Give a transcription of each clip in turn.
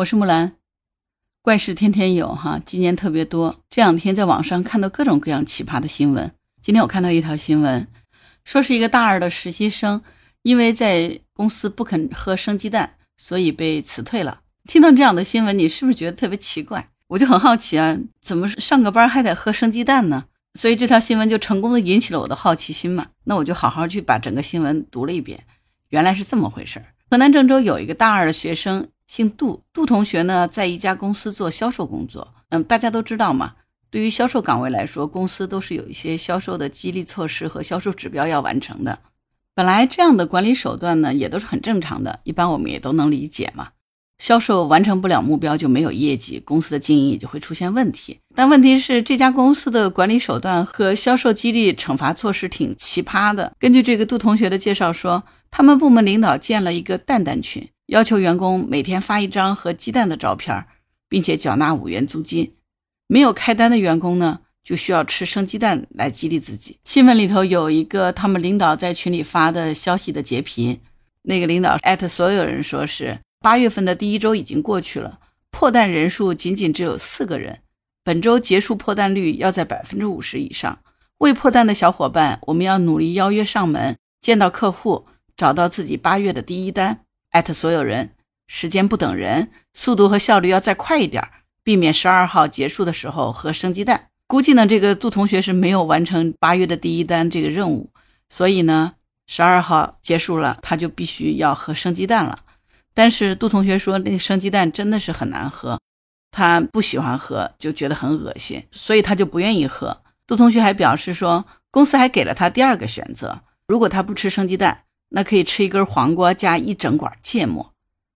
我是木兰。怪事天天有哈，今年特别多。这两天在网上看到各种各样奇葩的新闻。今天我看到一条新闻，说是一个大二的实习生，因为在公司不肯喝生鸡蛋，所以被辞退了。听到这样的新闻，你是不是觉得特别奇怪？我就很好奇啊，怎么上个班还得喝生鸡蛋呢？所以这条新闻就成功的引起了我的好奇心嘛。那我就好好去把整个新闻读了一遍，原来是这么回事儿。河南郑州有一个大二的学生，姓杜。杜同学呢，在一家公司做销售工作。嗯，大家都知道嘛，对于销售岗位来说，公司都是有一些销售的激励措施和销售指标要完成的。本来这样的管理手段呢，也都是很正常的，一般我们也都能理解嘛。销售完成不了目标就没有业绩，公司的经营也就会出现问题。但问题是，这家公司的管理手段和销售激励惩罚措施挺奇葩的。根据这个杜同学的介绍说。他们部门领导建了一个蛋蛋群，要求员工每天发一张和鸡蛋的照片，并且缴纳五元租金。没有开单的员工呢，就需要吃生鸡蛋来激励自己。新闻里头有一个他们领导在群里发的消息的截屏，那个领导艾特所有人说是八月份的第一周已经过去了，破蛋人数仅仅只有四个人，本周结束破蛋率要在百分之五十以上。未破蛋的小伙伴，我们要努力邀约上门，见到客户。找到自己八月的第一单，艾特所有人，时间不等人，速度和效率要再快一点，避免十二号结束的时候喝生鸡蛋。估计呢，这个杜同学是没有完成八月的第一单这个任务，所以呢，十二号结束了，他就必须要喝生鸡蛋了。但是杜同学说，那个生鸡蛋真的是很难喝，他不喜欢喝，就觉得很恶心，所以他就不愿意喝。杜同学还表示说，公司还给了他第二个选择，如果他不吃生鸡蛋。那可以吃一根黄瓜加一整管芥末，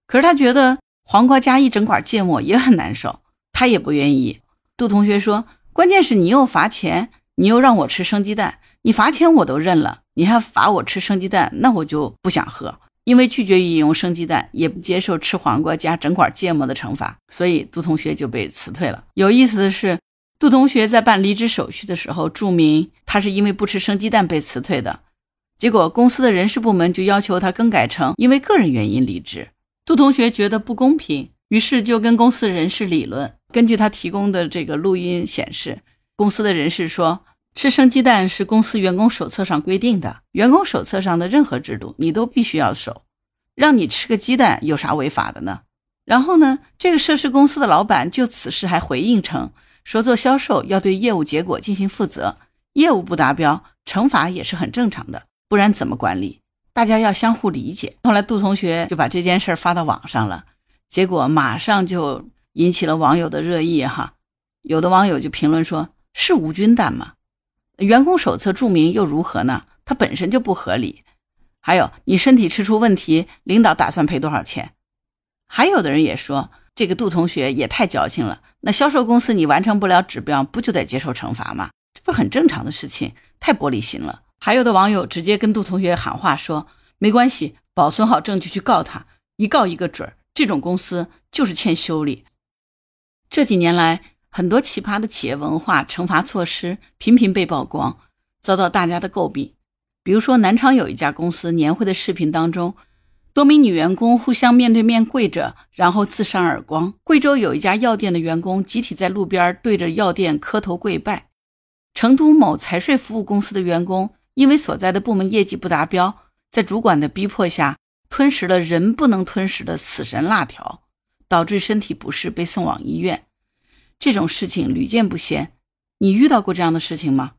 可是他觉得黄瓜加一整管芥末也很难受，他也不愿意。杜同学说：“关键是你又罚钱，你又让我吃生鸡蛋，你罚钱我都认了，你还罚我吃生鸡蛋，那我就不想喝。因为拒绝饮用生鸡蛋，也不接受吃黄瓜加整管芥末的惩罚，所以杜同学就被辞退了。有意思的是，杜同学在办离职手续的时候注明，他是因为不吃生鸡蛋被辞退的。”结果公司的人事部门就要求他更改成因为个人原因离职。杜同学觉得不公平，于是就跟公司人事理论。根据他提供的这个录音显示，公司的人事说，吃生鸡蛋是公司员工手册上规定的，员工手册上的任何制度你都必须要守。让你吃个鸡蛋有啥违法的呢？然后呢，这个涉事公司的老板就此事还回应称，说做销售要对业务结果进行负责，业务不达标，惩罚也是很正常的。不然怎么管理？大家要相互理解。后来杜同学就把这件事发到网上了，结果马上就引起了网友的热议。哈，有的网友就评论说：“是无菌蛋吗？员工手册注明又如何呢？它本身就不合理。还有，你身体吃出问题，领导打算赔多少钱？”还有的人也说：“这个杜同学也太矫情了。那销售公司你完成不了指标，不就得接受惩罚吗？这不是很正常的事情？太玻璃心了。”还有的网友直接跟杜同学喊话说：“没关系，保存好证据去告他，一告一个准儿。这种公司就是欠修理。”这几年来，很多奇葩的企业文化、惩罚措施频频被曝光，遭到大家的诟病。比如说，南昌有一家公司年会的视频当中，多名女员工互相面对面跪着，然后自扇耳光。贵州有一家药店的员工集体在路边对着药店磕头跪拜。成都某财税服务公司的员工。因为所在的部门业绩不达标，在主管的逼迫下，吞食了人不能吞食的死神辣条，导致身体不适被送往医院。这种事情屡见不鲜。你遇到过这样的事情吗？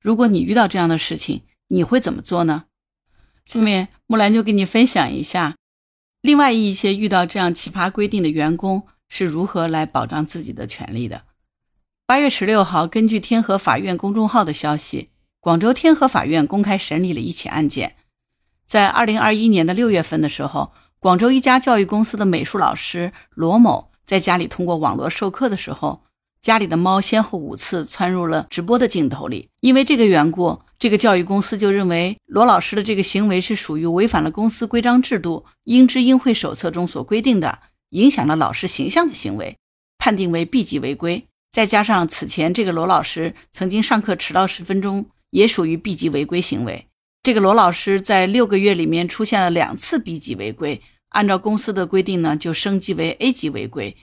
如果你遇到这样的事情，你会怎么做呢？下面木兰就给你分享一下，另外一些遇到这样奇葩规定的员工是如何来保障自己的权利的。八月十六号，根据天河法院公众号的消息。广州天河法院公开审理了一起案件，在二零二一年的六月份的时候，广州一家教育公司的美术老师罗某在家里通过网络授课的时候，家里的猫先后五次窜入了直播的镜头里。因为这个缘故，这个教育公司就认为罗老师的这个行为是属于违反了公司规章制度、应知应会手册中所规定的，影响了老师形象的行为，判定为 B 级违规。再加上此前这个罗老师曾经上课迟到十分钟。也属于 B 级违规行为。这个罗老师在六个月里面出现了两次 B 级违规，按照公司的规定呢，就升级为 A 级违规。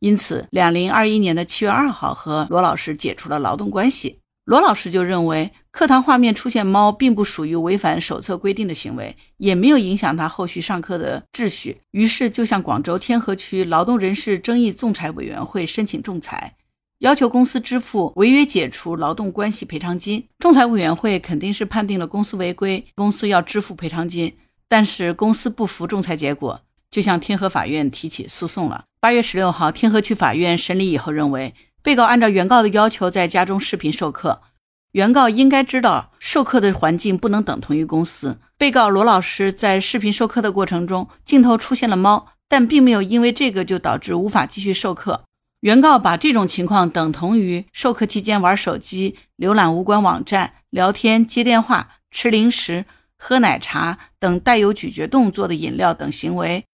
因此，两零二一年的七月二号和罗老师解除了劳动关系。罗老师就认为，课堂画面出现猫并不属于违反手册规定的行为，也没有影响他后续上课的秩序，于是就向广州天河区劳动人事争议仲裁委员会申请仲裁，要求公司支付违约解除劳动关系赔偿金。仲裁委员会肯定是判定了公司违规，公司要支付赔偿金，但是公司不服仲裁结果，就向天河法院提起诉讼了。八月十六号，天河区法院审理以后认为。被告按照原告的要求在家中视频授课，原告应该知道授课的环境不能等同于公司。被告罗老师在视频授课的过程中，镜头出现了猫，但并没有因为这个就导致无法继续授课。原告把这种情况等同于授课期间玩手机、浏览无关网站、聊天、接电话、吃零食、喝奶茶等带有咀嚼动作的饮料等行为。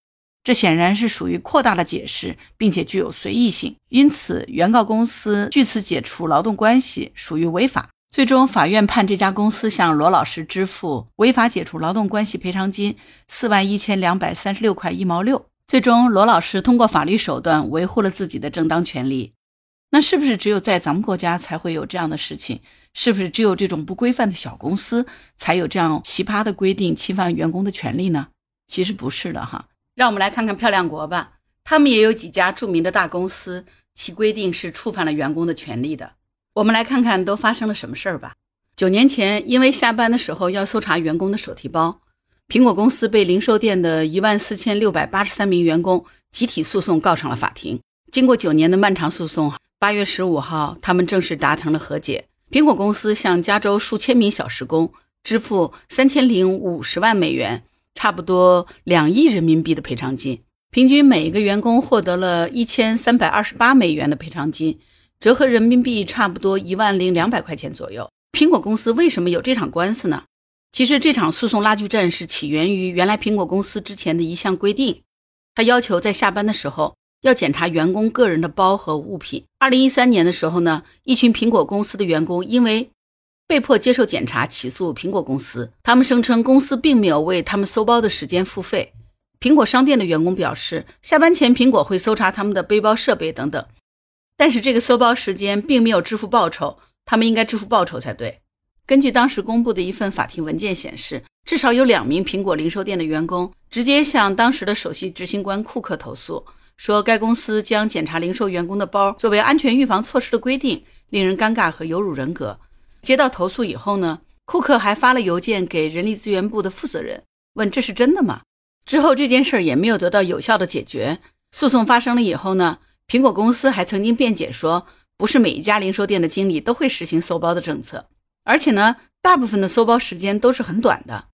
这显然是属于扩大的解释，并且具有随意性，因此原告公司据此解除劳动关系属于违法。最终，法院判这家公司向罗老师支付违法解除劳动关系赔偿金四万一千两百三十六块一毛六。最终，罗老师通过法律手段维护了自己的正当权利。那是不是只有在咱们国家才会有这样的事情？是不是只有这种不规范的小公司才有这样奇葩的规定侵犯员工的权利呢？其实不是的，哈。让我们来看看漂亮国吧，他们也有几家著名的大公司，其规定是触犯了员工的权利的。我们来看看都发生了什么事儿吧。九年前，因为下班的时候要搜查员工的手提包，苹果公司被零售店的一万四千六百八十三名员工集体诉讼告上了法庭。经过九年的漫长诉讼，八月十五号，他们正式达成了和解。苹果公司向加州数千名小时工支付三千零五十万美元。差不多两亿人民币的赔偿金，平均每一个员工获得了一千三百二十八美元的赔偿金，折合人民币差不多一万零两百块钱左右。苹果公司为什么有这场官司呢？其实这场诉讼拉锯战是起源于原来苹果公司之前的一项规定，他要求在下班的时候要检查员工个人的包和物品。二零一三年的时候呢，一群苹果公司的员工因为被迫接受检查，起诉苹果公司。他们声称公司并没有为他们搜包的时间付费。苹果商店的员工表示，下班前苹果会搜查他们的背包、设备等等，但是这个搜包时间并没有支付报酬，他们应该支付报酬才对。根据当时公布的一份法庭文件显示，至少有两名苹果零售店的员工直接向当时的首席执行官库克投诉，说该公司将检查零售员工的包作为安全预防措施的规定，令人尴尬和有辱人格。接到投诉以后呢，库克还发了邮件给人力资源部的负责人，问这是真的吗？之后这件事儿也没有得到有效的解决。诉讼发生了以后呢，苹果公司还曾经辩解说，不是每一家零售店的经理都会实行搜包的政策，而且呢，大部分的搜包时间都是很短的。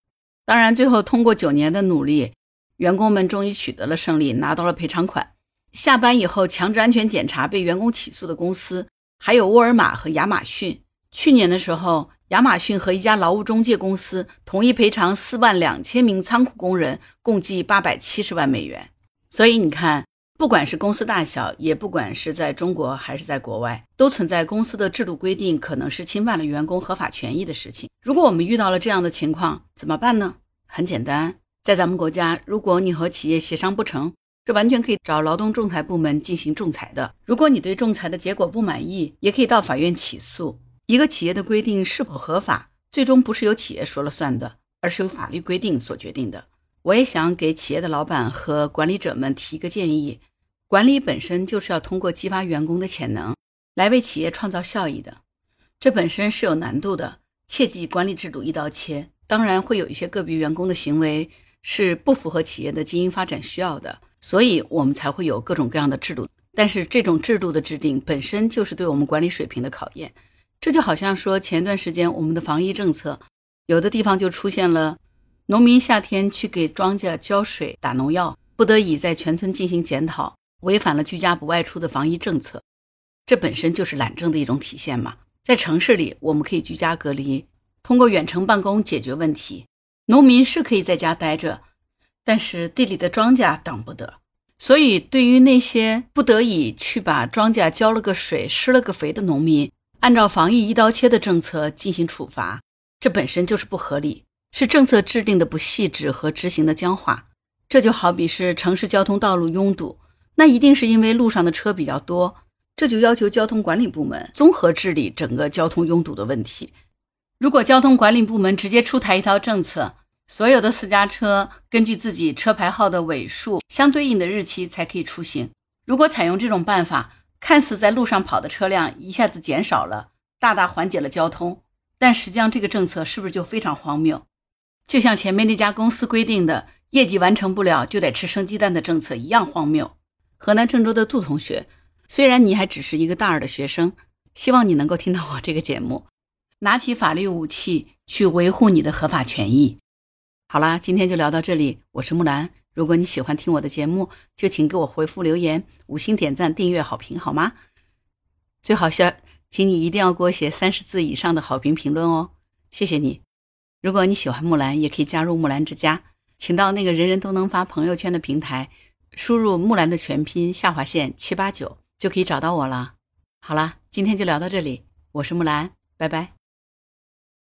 当然，最后通过九年的努力，员工们终于取得了胜利，拿到了赔偿款。下班以后强制安全检查被员工起诉的公司还有沃尔玛和亚马逊。去年的时候，亚马逊和一家劳务中介公司同意赔偿四万两千名仓库工人，共计八百七十万美元。所以你看，不管是公司大小，也不管是在中国还是在国外，都存在公司的制度规定可能是侵犯了员工合法权益的事情。如果我们遇到了这样的情况，怎么办呢？很简单，在咱们国家，如果你和企业协商不成，这完全可以找劳动仲裁部门进行仲裁的。如果你对仲裁的结果不满意，也可以到法院起诉。一个企业的规定是否合法，最终不是由企业说了算的，而是由法律规定所决定的。我也想给企业的老板和管理者们提个建议：管理本身就是要通过激发员工的潜能，来为企业创造效益的。这本身是有难度的，切记管理制度一刀切。当然，会有一些个别员工的行为是不符合企业的经营发展需要的，所以我们才会有各种各样的制度。但是，这种制度的制定本身就是对我们管理水平的考验。这就好像说，前段时间我们的防疫政策，有的地方就出现了农民夏天去给庄稼浇水、打农药，不得已在全村进行检讨，违反了居家不外出的防疫政策。这本身就是懒政的一种体现嘛。在城市里，我们可以居家隔离，通过远程办公解决问题。农民是可以在家待着，但是地里的庄稼等不得。所以，对于那些不得已去把庄稼浇了个水、施了个肥的农民，按照防疫一刀切的政策进行处罚，这本身就是不合理，是政策制定的不细致和执行的僵化。这就好比是城市交通道路拥堵，那一定是因为路上的车比较多，这就要求交通管理部门综合治理整个交通拥堵的问题。如果交通管理部门直接出台一套政策，所有的私家车根据自己车牌号的尾数相对应的日期才可以出行。如果采用这种办法，看似在路上跑的车辆一下子减少了，大大缓解了交通，但实际上这个政策是不是就非常荒谬？就像前面那家公司规定的业绩完成不了就得吃生鸡蛋的政策一样荒谬。河南郑州的杜同学，虽然你还只是一个大二的学生，希望你能够听到我这个节目，拿起法律武器去维护你的合法权益。好啦，今天就聊到这里，我是木兰。如果你喜欢听我的节目，就请给我回复留言、五星点赞、订阅、好评，好吗？最好是，请你一定要给我写三十字以上的好评评论哦，谢谢你。如果你喜欢木兰，也可以加入木兰之家，请到那个人人都能发朋友圈的平台，输入木兰的全拼下划线七八九，就可以找到我了。好了，今天就聊到这里，我是木兰，拜拜。